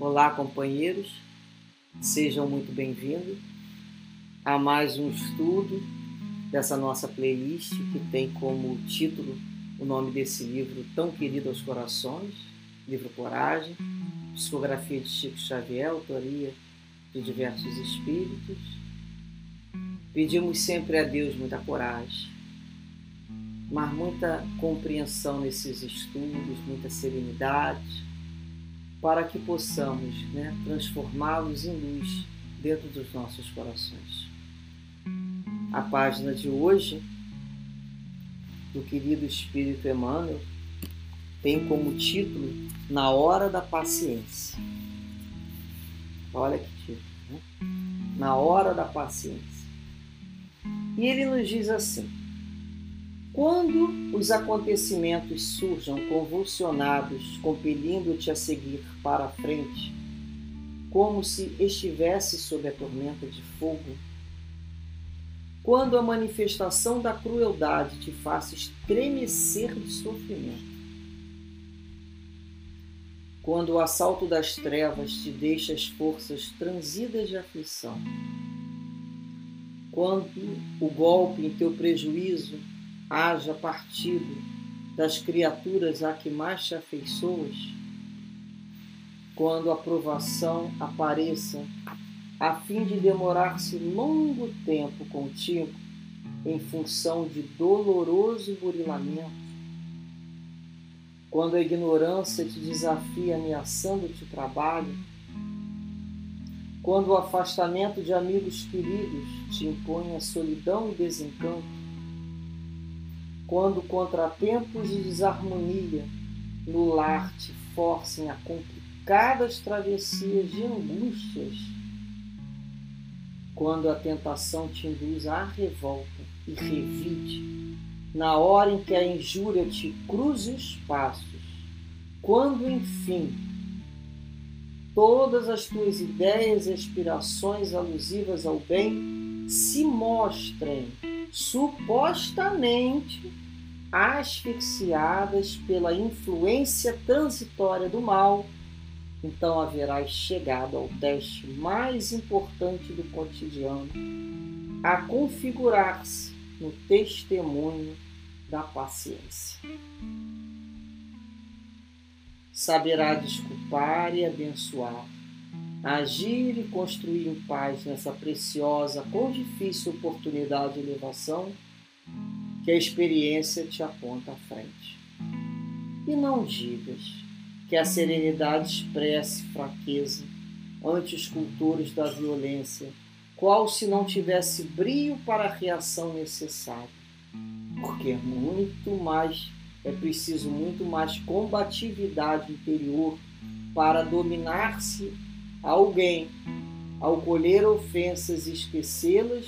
Olá, companheiros, sejam muito bem-vindos a mais um estudo dessa nossa playlist que tem como título o nome desse livro tão querido aos corações, livro Coragem, psicografia de Chico Xavier, autoria de diversos espíritos. Pedimos sempre a Deus muita coragem, mas muita compreensão nesses estudos, muita serenidade para que possamos né, transformá-los em luz dentro dos nossos corações. A página de hoje, do querido Espírito Emmanuel, tem como título Na Hora da Paciência. Olha que título, né? Na Hora da Paciência. E ele nos diz assim: quando os acontecimentos surjam convulsionados, compelindo-te a seguir para a frente, como se estivesse sob a tormenta de fogo, quando a manifestação da crueldade te faça estremecer de sofrimento, quando o assalto das trevas te deixa as forças transidas de aflição, quando o golpe em teu prejuízo haja partido das criaturas a que mais te afeiçoas, quando a provação apareça, a fim de demorar-se longo tempo contigo, em função de doloroso burilamento, quando a ignorância te desafia ameaçando-te o trabalho, quando o afastamento de amigos queridos te impõe a solidão e desencanto, quando contratempos de desarmonia no lar te forcem a complicadas travessias de angústias, quando a tentação te induz à revolta e revide, na hora em que a injúria te cruze os passos, quando enfim todas as tuas ideias e aspirações alusivas ao bem se mostrem supostamente asfixiadas pela influência transitória do mal, então haverás chegado ao teste mais importante do cotidiano, a configurar-se no testemunho da paciência. Saberá desculpar e abençoar, agir e construir em paz nessa preciosa, com difícil oportunidade de elevação que a experiência te aponta à frente. E não digas que a serenidade expresse fraqueza ante os cultores da violência, qual se não tivesse brio para a reação necessária. Porque é muito mais, é preciso muito mais combatividade interior para dominar-se alguém ao colher ofensas esquecê-las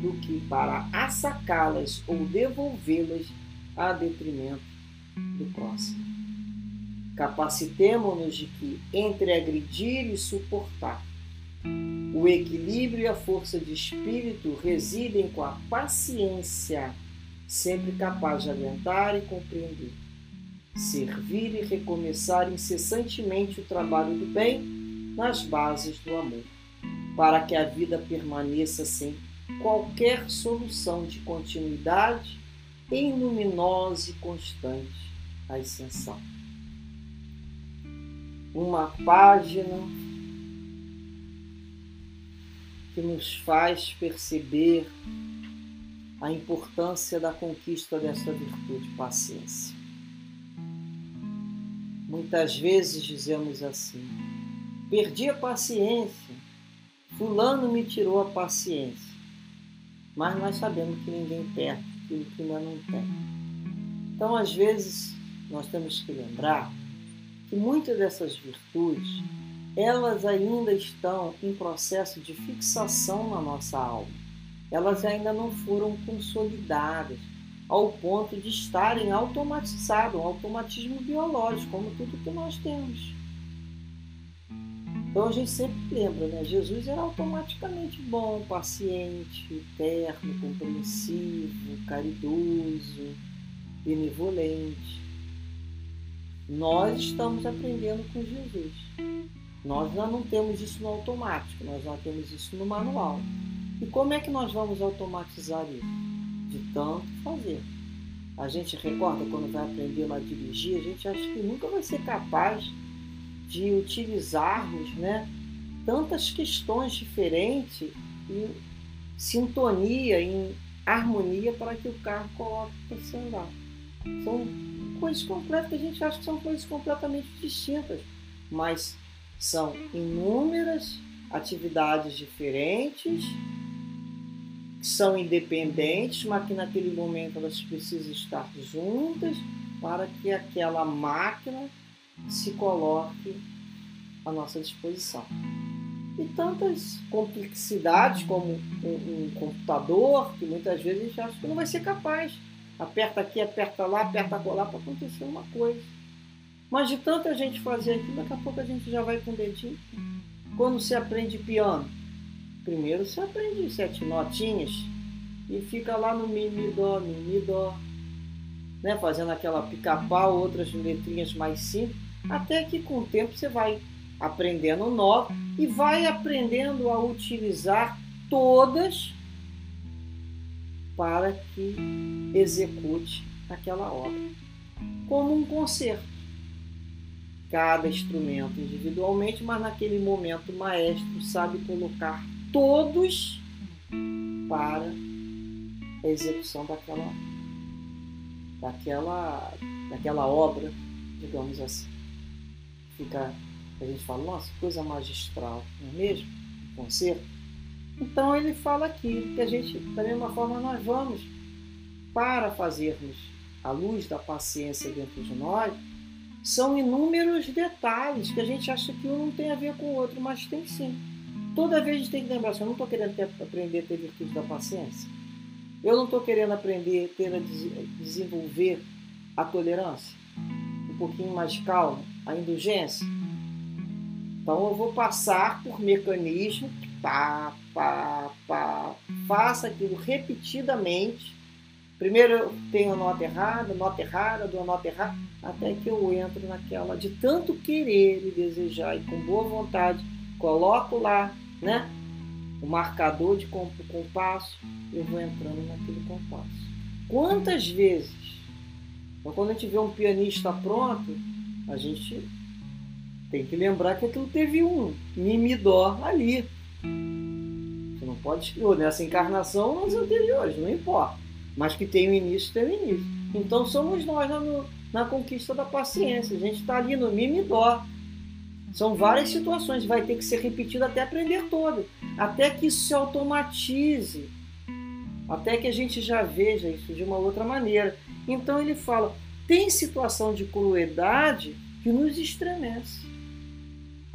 do que para assacá-las ou devolvê-las a detrimento do próximo. Capacitemo-nos de que, entre agredir e suportar, o equilíbrio e a força de espírito residem com a paciência, sempre capaz de aguentar e compreender, servir e recomeçar incessantemente o trabalho do bem nas bases do amor, para que a vida permaneça sempre qualquer solução de continuidade em luminosa e constante ascensão. Uma página que nos faz perceber a importância da conquista dessa virtude, paciência. Muitas vezes dizemos assim: perdi a paciência, Fulano me tirou a paciência mas nós sabemos que ninguém perde aquilo que ainda não tem. Então, às vezes, nós temos que lembrar que muitas dessas virtudes, elas ainda estão em processo de fixação na nossa alma. Elas ainda não foram consolidadas ao ponto de estarem automatizadas, um automatismo biológico, como tudo que nós temos. Então a gente sempre lembra, né? Jesus era automaticamente bom, paciente, terno, compreensivo, caridoso, benevolente. Nós estamos aprendendo com Jesus. Nós já não temos isso no automático, nós já temos isso no manual. E como é que nós vamos automatizar isso? De tanto fazer. A gente recorda quando vai aprender a dirigir, a gente acha que nunca vai ser capaz de utilizarmos né, tantas questões diferentes em sintonia, em harmonia para que o carro coloque para se andar. São coisas completas que a gente acha que são coisas completamente distintas, mas são inúmeras atividades diferentes, são independentes, mas que naquele momento elas precisam estar juntas para que aquela máquina se coloque à nossa disposição. E tantas complexidades como um, um computador, que muitas vezes a gente acha que não vai ser capaz. Aperta aqui, aperta lá, aperta lá para acontecer uma coisa. Mas de tanta gente fazer aquilo, daqui a pouco a gente já vai com o dedinho. Quando você aprende piano, primeiro você aprende sete notinhas e fica lá no mi, mi, dó, mi, mi, dó, né? fazendo aquela pica-pau, outras letrinhas mais simples, até que com o tempo você vai aprendendo nove e vai aprendendo a utilizar todas para que execute aquela obra. Como um concerto cada instrumento individualmente, mas naquele momento o maestro sabe colocar todos para a execução daquela, daquela, daquela obra, digamos assim. Fica, a gente fala, nossa, coisa magistral, não é mesmo? Um concerto. Então ele fala aqui que a gente, da mesma forma, nós vamos para fazermos a luz da paciência dentro de nós, são inúmeros detalhes que a gente acha que um não tem a ver com o outro, mas tem sim. Toda vez a gente tem que lembrar assim, eu não estou querendo ter, aprender a ter virtude da paciência. Eu não estou querendo aprender ter a desenvolver a tolerância, pouquinho mais de calma, a indulgência. Então eu vou passar por mecanismo, pá, pá, pá, faça aquilo repetidamente Primeiro eu tenho a nota errada, nota errada, dou a nota errada, até que eu entro naquela de tanto querer e desejar e com boa vontade, coloco lá, né? O marcador de compasso, eu vou entrando naquele compasso. Quantas vezes, então, quando a gente vê um pianista pronto, a gente tem que lembrar que aquilo teve um mi, mi, dó ali. Você não pode escrever nessa encarnação nas anteriores, não importa mas que tem o início tem o início. Então somos nós na, na conquista da paciência. A gente está ali no mimi dó. São várias situações, vai ter que ser repetido até aprender todo, até que isso se automatize, até que a gente já veja isso de uma outra maneira. Então ele fala: tem situação de crueldade que nos estremece.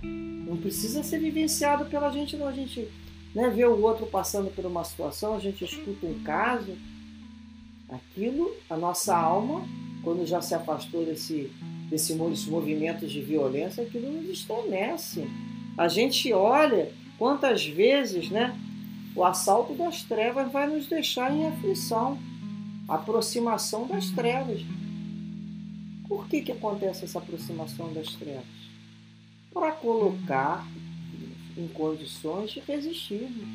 Não precisa ser vivenciado pela gente, não. A gente né, vê o outro passando por uma situação, a gente escuta um caso, Aquilo, a nossa alma, quando já se afastou desse, desse, desses movimentos de violência, aquilo nos estremece. A gente olha quantas vezes né, o assalto das trevas vai nos deixar em aflição, aproximação das trevas. Por que, que acontece essa aproximação das trevas? Para colocar em condições de resistirmos,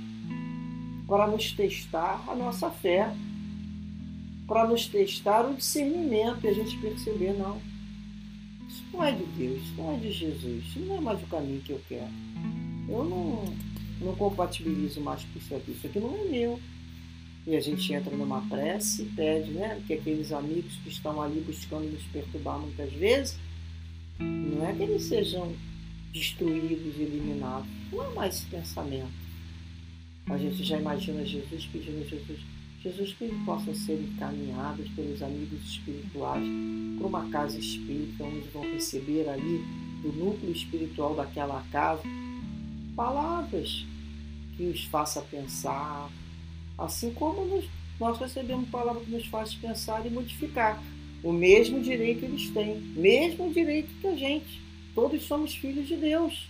para nos testar a nossa fé para nos testar o discernimento e a gente perceber, não, isso não é de Deus, isso não é de Jesus, isso não é mais o caminho que eu quero. Eu não, não compatibilizo mais com isso aqui, isso aqui não é meu. E a gente entra numa prece e pede né, que aqueles amigos que estão ali buscando nos perturbar muitas vezes, não é que eles sejam destruídos e eliminados. Não é mais esse pensamento. A gente já imagina Jesus pedindo a Jesus, Jesus que possam ser encaminhados pelos amigos espirituais para uma casa espírita, onde vão receber ali do núcleo espiritual daquela casa palavras que os faça pensar, assim como nos, nós recebemos palavras que nos faz pensar e modificar. O mesmo direito eles têm, mesmo direito que a gente. Todos somos filhos de Deus.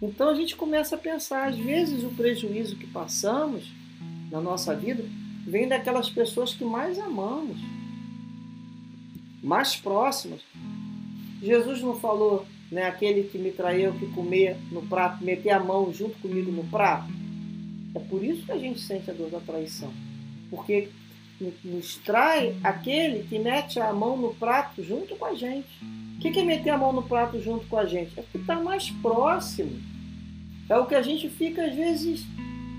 Então a gente começa a pensar, às vezes o prejuízo que passamos na nossa vida vem daquelas pessoas que mais amamos, mais próximas. Jesus não falou né? aquele que me traiu, que comer no prato, meter a mão junto comigo no prato. É por isso que a gente sente a dor da traição. Porque nos trai aquele que mete a mão no prato junto com a gente. O que é meter a mão no prato junto com a gente? É que está mais próximo. É o que a gente fica, às vezes,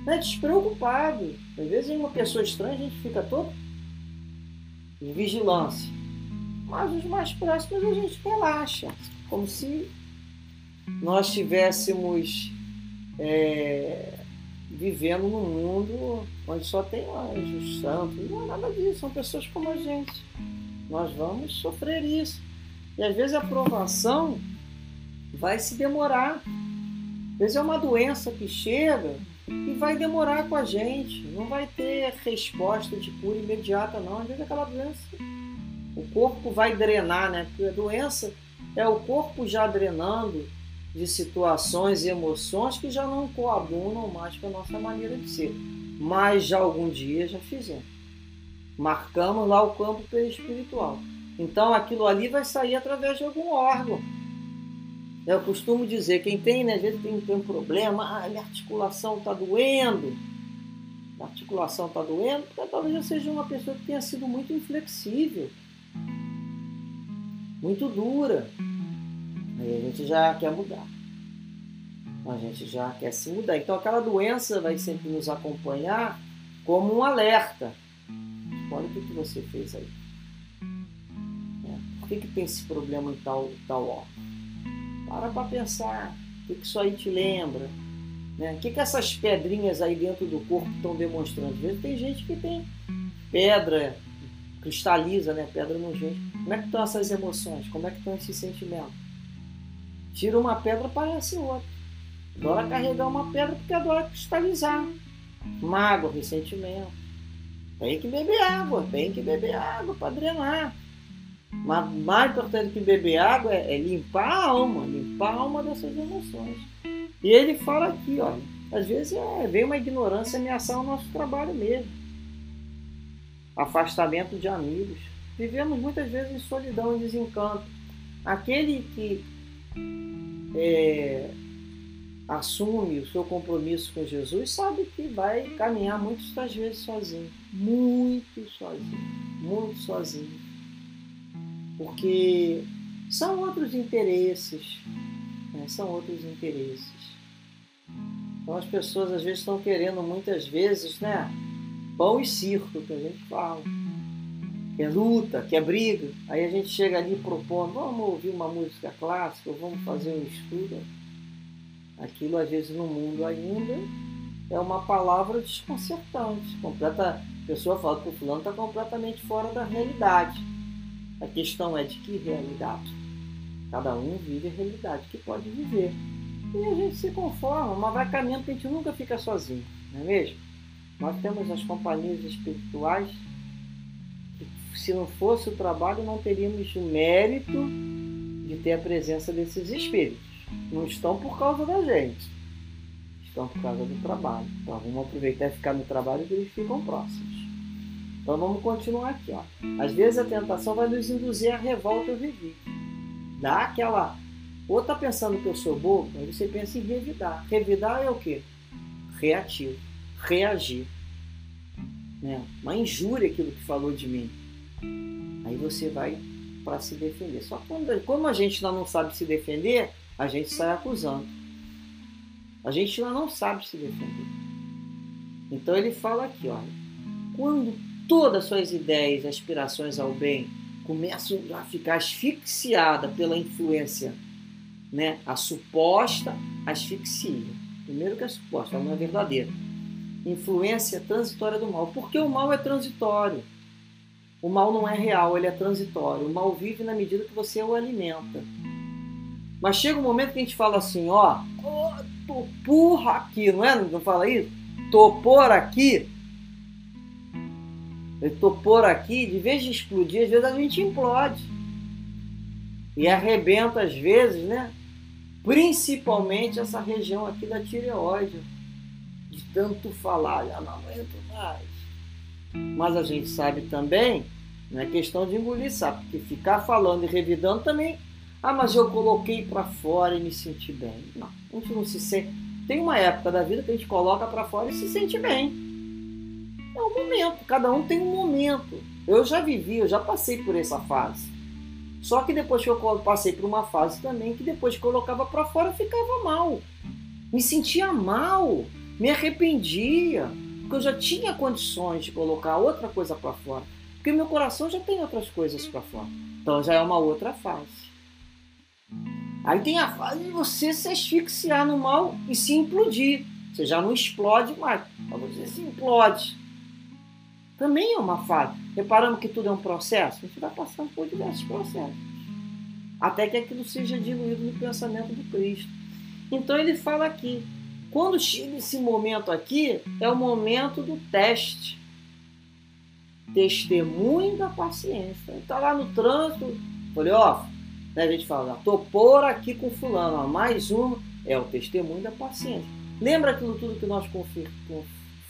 né, despreocupado. Às vezes, em uma pessoa estranha, a gente fica todo em vigilância. Mas os mais próximos a gente relaxa, como se nós estivéssemos é, vivendo num mundo onde só tem anjos, santos. Não é nada disso, são pessoas como a gente. Nós vamos sofrer isso. E às vezes a aprovação vai se demorar. Às vezes é uma doença que chega e vai demorar com a gente. Não vai ter resposta de cura imediata, não. Às vezes aquela doença, o corpo vai drenar, né? Porque a doença é o corpo já drenando de situações e emoções que já não coadunam mais com a nossa maneira de ser. Mas já algum dia já fizemos. Marcamos lá o campo espiritual. Então aquilo ali vai sair através de algum órgão. Eu costumo dizer, quem tem, né, às vezes tem, tem um problema, ah, minha articulação está doendo. A articulação está doendo, porque talvez eu seja uma pessoa que tenha sido muito inflexível, muito dura. Aí a gente já quer mudar. A gente já quer se mudar. Então aquela doença vai sempre nos acompanhar como um alerta. Olha o que, que você fez aí. É. Por que, que tem esse problema em tal, tal órgão? Para para pensar. O que, que isso aí te lembra? Né? O que, que essas pedrinhas aí dentro do corpo estão demonstrando? Às vezes tem gente que tem pedra, cristaliza, né? Pedra no gente. Como é que estão essas emoções? Como é que estão esses sentimentos? Tira uma pedra, aparece outra. Adora carregar uma pedra porque adora cristalizar. Mágoa, ressentimento. Tem que beber água, tem que beber água para drenar. Mas mais importante que beber água é, é, limpar a alma, limpar a alma dessas emoções. E ele fala aqui, olha, às vezes é, vem uma ignorância ameaçar o nosso trabalho mesmo. Afastamento de amigos. Vivemos muitas vezes em solidão e desencanto. Aquele que é, assume o seu compromisso com Jesus, sabe que vai caminhar muitas vezes sozinho. Muito sozinho. Muito sozinho. Porque são outros interesses. Né? São outros interesses. Então as pessoas às vezes estão querendo muitas vezes, né? Pão e circo, que a gente fala que é luta, que é briga. Aí a gente chega ali propondo, vamos ouvir uma música clássica, vamos fazer um estudo. Aquilo às vezes no mundo ainda é uma palavra desconcertante. Completa, a pessoa fala que o fulano está completamente fora da realidade. A questão é de que realidade? Cada um vive a realidade que pode viver. E a gente se conforma, mas vai caminhando que a gente nunca fica sozinho, não é mesmo? Nós temos as companhias espirituais se não fosse o trabalho, não teríamos o mérito de ter a presença desses espíritos. Não estão por causa da gente, estão por causa do trabalho. Então vamos aproveitar e ficar no trabalho que eles ficam próximos. Então vamos continuar aqui. Ó. Às vezes a tentação vai nos induzir a revolta ou revídeo. Dá aquela. Ou tá pensando que eu sou bobo, aí você pensa em revidar. Revidar é o quê? Reativo. Reagir. Né? Uma injúria aquilo que falou de mim. Aí você vai para se defender. Só quando, como a gente não sabe se defender, a gente sai acusando. A gente não sabe se defender. Então ele fala aqui, olha, quando todas as suas ideias aspirações ao bem começam a ficar asfixiadas pela influência, né, a suposta asfixia. Primeiro que é suposta, ela não é verdadeira. Influência transitória do mal. Porque o mal é transitório. O mal não é real, ele é transitório. O mal vive na medida que você o alimenta. Mas chega um momento que a gente fala assim, ó, tô por aqui, não é? Não fala isso? Tô por aqui. Eu tô por aqui, de vez de explodir, às vezes a gente implode. E arrebenta às vezes, né? Principalmente essa região aqui da tireoide. De tanto falar, já não aguento mais. Mas a gente sabe também, não é questão de engolir sapo, porque ficar falando e revidando também Ah, mas eu coloquei para fora e me senti bem. Não, a gente não se sente. Tem uma época da vida que a gente coloca para fora e se sente bem. É um momento, cada um tem um momento. Eu já vivi, eu já passei por essa fase. Só que depois que eu passei por uma fase também que depois que colocava para fora ficava mal. Me sentia mal, me arrependia, porque eu já tinha condições de colocar outra coisa para fora. Porque meu coração já tem outras coisas para fora. Então já é uma outra fase. Aí tem a fase de você se asfixiar no mal e se implodir. Você já não explode mais, mas você se implode. Também é uma fase. Reparando que tudo é um processo? A gente vai passando por diversos processos. Até que aquilo seja diluído no pensamento do Cristo. Então ele fala aqui: quando chega esse momento aqui, é o momento do teste. Testemunho da paciência. Está lá no trânsito, falei, ó, né, a gente fala, tô por aqui com fulano, ó, mais uma, é o testemunho da paciência. Lembra aquilo tudo que nós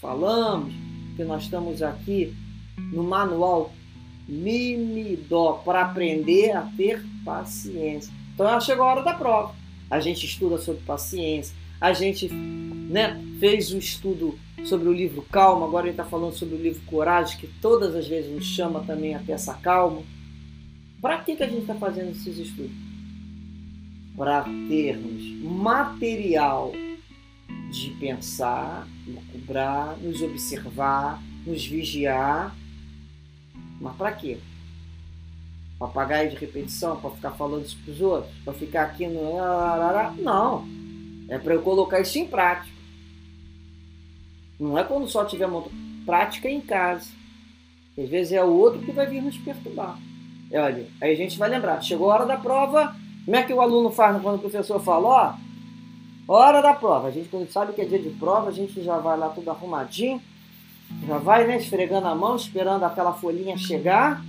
falamos, que nós estamos aqui no manual Mimidó, para aprender a ter paciência. Então chegou a hora da prova. A gente estuda sobre paciência, a gente né, fez um estudo sobre o livro Calma, agora ele está falando sobre o livro Coragem, que todas as vezes nos chama também a essa calma. Para que, que a gente está fazendo esses estudos? Para termos material de pensar, lucubrar, nos observar, nos vigiar. Mas para quê? Papagaio de repetição, para ficar falando isso para os outros? Para ficar aqui no. Não. É para eu colocar isso em prática. Não é quando só tiver uma prática em casa. Às vezes é o outro que vai vir nos perturbar. E olha, aí a gente vai lembrar. Chegou a hora da prova. Como é que o aluno faz quando o professor fala? Ó, hora da prova. A gente, quando sabe que é dia de prova, a gente já vai lá tudo arrumadinho. Já vai, né, esfregando a mão, esperando aquela folhinha chegar.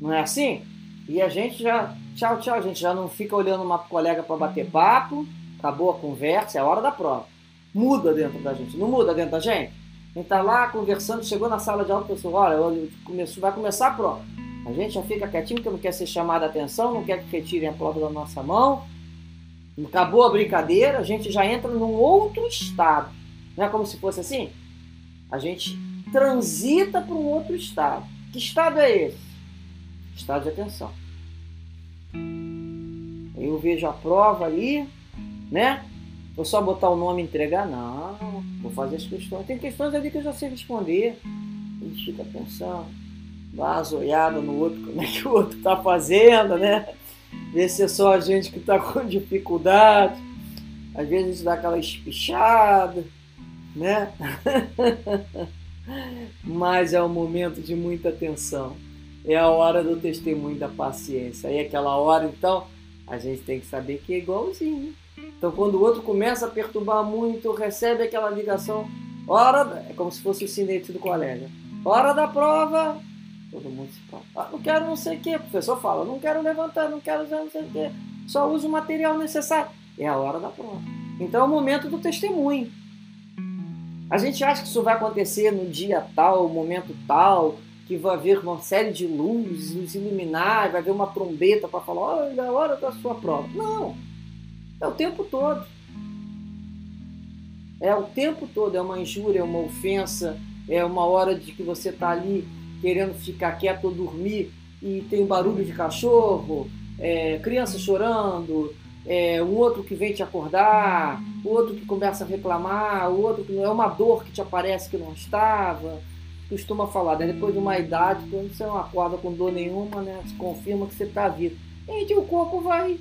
Não é assim? E a gente já, tchau, tchau, a gente já não fica olhando uma colega para bater papo acabou a conversa, é a hora da prova. Muda dentro da gente, não muda dentro da gente? A gente está lá conversando, chegou na sala de aula, pessoal, olha, começou, vai começar a prova. A gente já fica quietinho porque não quer ser chamado a atenção, não quer que retirem a prova da nossa mão. Acabou a brincadeira, a gente já entra num outro estado. Não é como se fosse assim? A gente transita para um outro estado. Que estado é esse? Estado de atenção. Eu vejo a prova ali, né? Vou só botar o nome e entregar? Não, vou fazer as questões. Tem questões ali que eu já sei responder. A gente fica pensando, dá uma zoiada no outro, como é que o outro está fazendo, né? Ver se é só a gente que está com dificuldade. Às vezes a gente dá aquela espichada, né? Mas é um momento de muita atenção. É a hora do testemunho da paciência. Aí aquela hora, então, a gente tem que saber que é igualzinho. Então, quando o outro começa a perturbar muito, recebe aquela ligação, hora, é como se fosse o sinete do colega. Hora da prova, todo mundo se fala. Ah, não quero não sei o que, o professor fala, não quero levantar, não quero não sei o que, só uso o material necessário. É a hora da prova. Então é o momento do testemunho. A gente acha que isso vai acontecer no dia tal, momento tal, que vai haver uma série de luzes, nos iluminar, vai haver uma trombeta para falar, olha, é a hora da sua prova. Não! É o tempo todo. É o tempo todo, é uma injúria, é uma ofensa, é uma hora de que você está ali querendo ficar quieto ou dormir e tem um barulho de cachorro, é, criança chorando, é, um outro que vem te acordar, o outro que começa a reclamar, o outro que não é uma dor que te aparece que não estava. Costuma falar, né? depois de uma idade, quando você não acorda com dor nenhuma, né? se confirma que você está vivo. E o corpo vai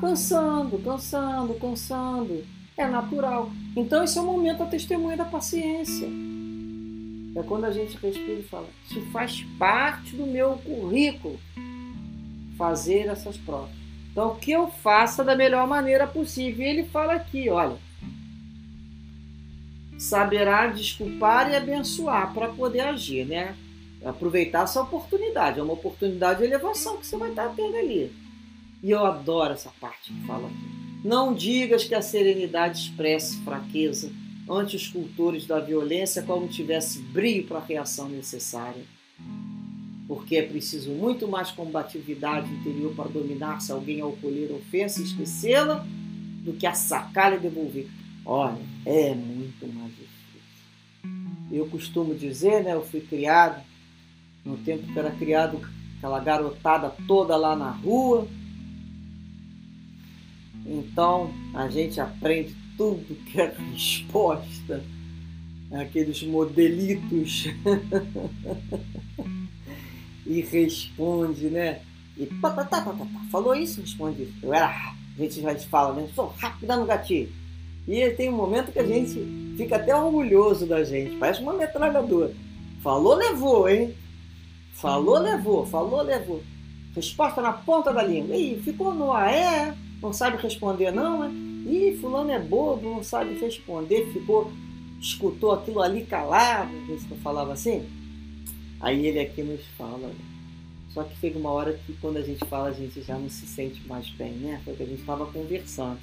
cansando, cansando, cansando. É natural. Então esse é o momento da testemunha da paciência. É quando a gente respira e fala: Isso faz parte do meu currículo fazer essas provas. Então que eu faça da melhor maneira possível. E ele fala aqui: olha, saberá desculpar e abençoar para poder agir, né? Aproveitar essa oportunidade. É uma oportunidade de elevação que você vai estar tendo ali. E eu adoro essa parte que fala aqui. Não digas que a serenidade expresse fraqueza ante os cultores da violência como tivesse brilho para a reação necessária. porque é preciso muito mais combatividade interior para dominar se alguém ao colher ofensa e esquecê-la do que a sacar e devolver. Olha, é muito mais difícil. Eu costumo dizer, né, eu fui criado no tempo que era criado aquela garotada toda lá na rua. Então a gente aprende tudo que é resposta, aqueles modelitos. e responde, né? E pá, pá, pá, pá, pá, falou isso, responde isso. Eu era, a gente já fala, né? Sou rápida no gatilho. E tem um momento que a gente fica até orgulhoso da gente, parece uma metralhadora. Falou, levou, hein? Falou, levou, falou, levou. Resposta na ponta da língua. Ih, ficou no ar, é, não sabe responder não, né? Ih, fulano é bobo, não sabe responder, ficou, escutou aquilo ali calado, que eu falava assim. Aí ele aqui nos fala. Só que chega uma hora que quando a gente fala, a gente já não se sente mais bem, né? Foi o que a gente estava conversando.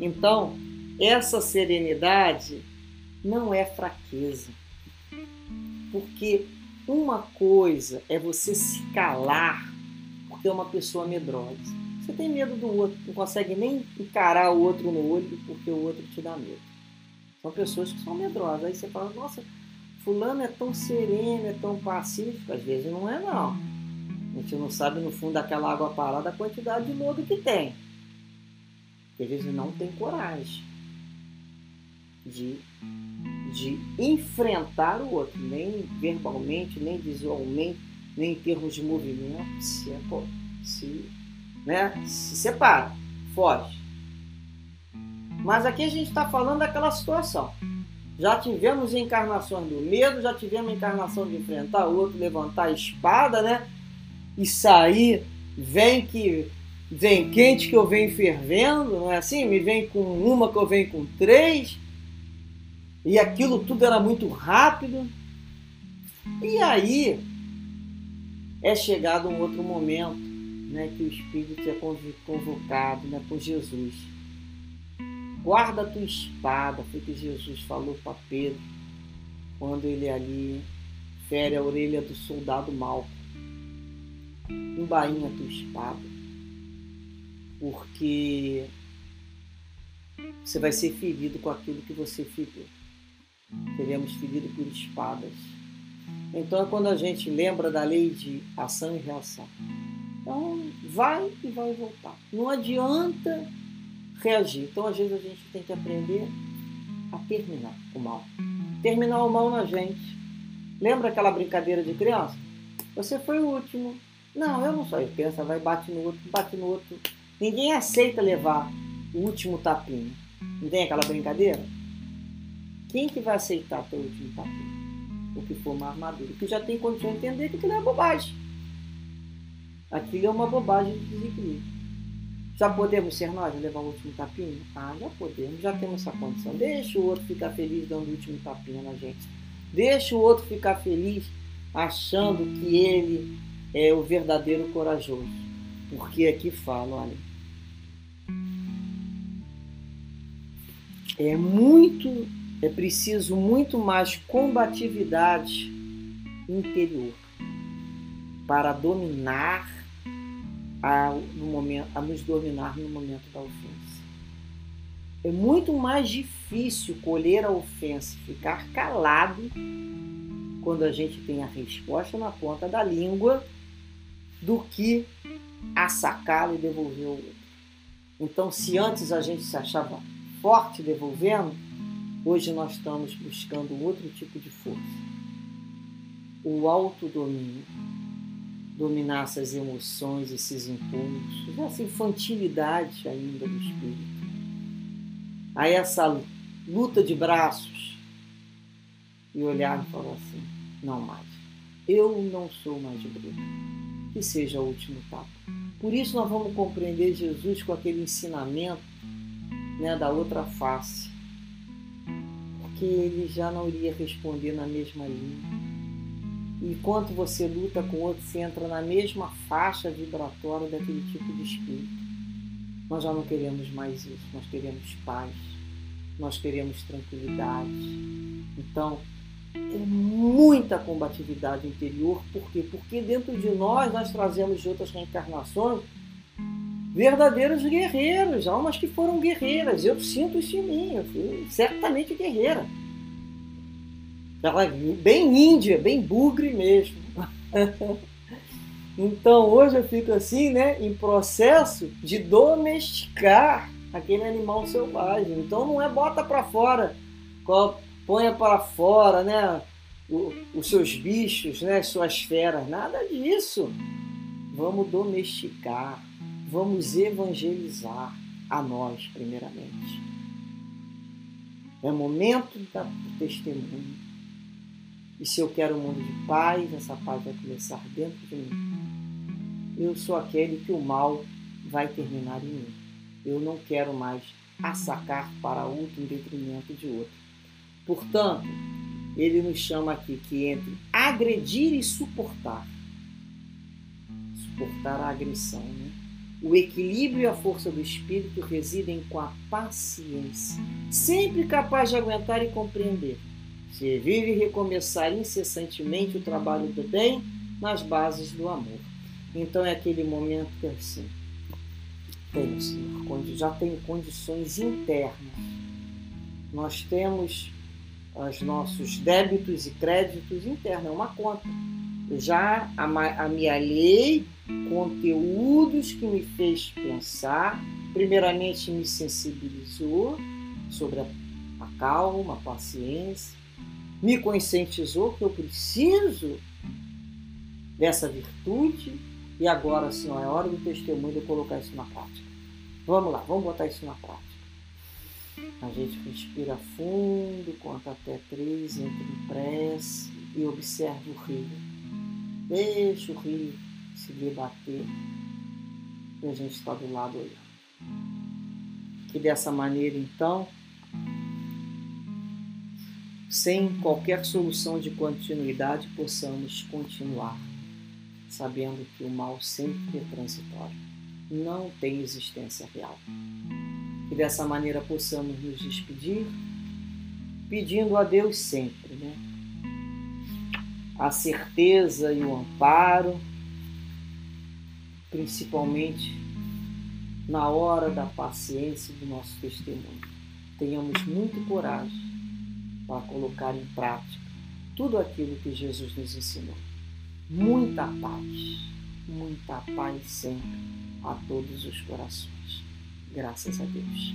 Então, essa serenidade não é fraqueza. Porque uma coisa é você se calar porque é uma pessoa medrosa. Você tem medo do outro, não consegue nem encarar o outro no olho porque o outro te dá medo. São pessoas que são medrosas. Aí você fala, nossa, fulano é tão sereno, é tão pacífico. Às vezes não é não. A gente não sabe no fundo daquela água parada a quantidade de lodo que tem. Às vezes não tem coragem de, de enfrentar o outro, nem verbalmente, nem visualmente, nem em termos de movimento, se, é se, né, se separa, foge. Mas aqui a gente está falando daquela situação. Já tivemos encarnações do medo, já tivemos encarnação de enfrentar o outro, levantar a espada, né? E sair, vem que vem quente que eu venho fervendo, não é assim? Me vem com uma que eu venho com três. E aquilo tudo era muito rápido. E aí é chegado um outro momento, né, que o Espírito é convocado, né, por Jesus Guarda a tua espada, foi o que Jesus falou para Pedro quando ele ali fere a orelha do soldado mal. Embainha a tua espada, porque você vai ser ferido com aquilo que você feriu. Seremos feridos por espadas. Então é quando a gente lembra da lei de ação e reação. Então vai e vai voltar. Não adianta reagir. Então, às vezes, a gente tem que aprender a terminar o mal. Terminar o mal na gente. Lembra aquela brincadeira de criança? Você foi o último. Não, eu não sou. Ele pensa, vai, bate no outro, bate no outro. Ninguém aceita levar o último tapinha. Não tem aquela brincadeira? Quem que vai aceitar o último tapinha? O que for uma armadura. Que já tem condição de entender que aquilo é bobagem. Aquilo é uma bobagem de desequilíbrio. Já podemos ser nós levar o último tapinha? Ah, já podemos, já temos essa condição. Deixa o outro ficar feliz dando o último tapinha na gente. Deixa o outro ficar feliz achando que ele é o verdadeiro corajoso. Porque aqui fala, olha. É muito, é preciso muito mais combatividade interior para dominar a, no momento, a nos dominar no momento da ofensa. É muito mais difícil colher a ofensa, ficar calado quando a gente tem a resposta na ponta da língua do que a sacá-la e devolver ao outro. Então, se antes a gente se achava forte devolvendo, hoje nós estamos buscando outro tipo de força. O autodomínio dominar essas emoções, esses impulsos, essa infantilidade ainda do espírito. Aí essa luta de braços e olhar e falar assim: não mais, eu não sou mais briga, que seja o último tapa. Por isso nós vamos compreender Jesus com aquele ensinamento né, da outra face, porque ele já não iria responder na mesma linha enquanto você luta com outro, você entra na mesma faixa vibratória daquele tipo de espírito. Nós já não queremos mais isso, nós queremos paz, nós queremos tranquilidade. Então, com muita combatividade interior. Por quê? Porque dentro de nós nós trazemos de outras reencarnações verdadeiros guerreiros, almas que foram guerreiras. Eu sinto isso em mim, eu fui certamente guerreira. Ela é bem índia, bem bugre mesmo. então hoje eu fico assim, né, em processo de domesticar aquele animal selvagem. Então não é bota para fora, ponha para fora, né, os seus bichos, né, suas feras, nada disso. Vamos domesticar, vamos evangelizar a nós, primeiramente. É momento do testemunho. E se eu quero um mundo de paz, essa paz vai começar dentro de mim. Eu sou aquele que o mal vai terminar em mim. Eu não quero mais assacar para outro em detrimento de outro. Portanto, ele nos chama aqui que entre agredir e suportar. Suportar a agressão, né? O equilíbrio e a força do espírito residem com a paciência, sempre capaz de aguentar e compreender. Se vive recomeçar incessantemente o trabalho do bem nas bases do amor. Então é aquele momento que assim, tenho, Senhor, já tenho condições internas. Nós temos os nossos débitos e créditos internos, é uma conta. Eu já amealhei conteúdos que me fez pensar, primeiramente me sensibilizou sobre a calma, a paciência, me conscientizou que eu preciso dessa virtude e agora, Senhor, é hora do testemunho de eu colocar isso na prática. Vamos lá, vamos botar isso na prática. A gente respira fundo, conta até três, entra em prece e observa o rio. Deixa o rio se debater e a gente está do lado olhando. Que dessa maneira, então, sem qualquer solução de continuidade, possamos continuar, sabendo que o mal sempre é transitório, não tem existência real. Que dessa maneira possamos nos despedir, pedindo a Deus sempre, né? A certeza e o amparo, principalmente na hora da paciência do nosso testemunho. Tenhamos muito coragem para colocar em prática tudo aquilo que Jesus nos ensinou. Muita paz, muita paz sempre a todos os corações. Graças a Deus.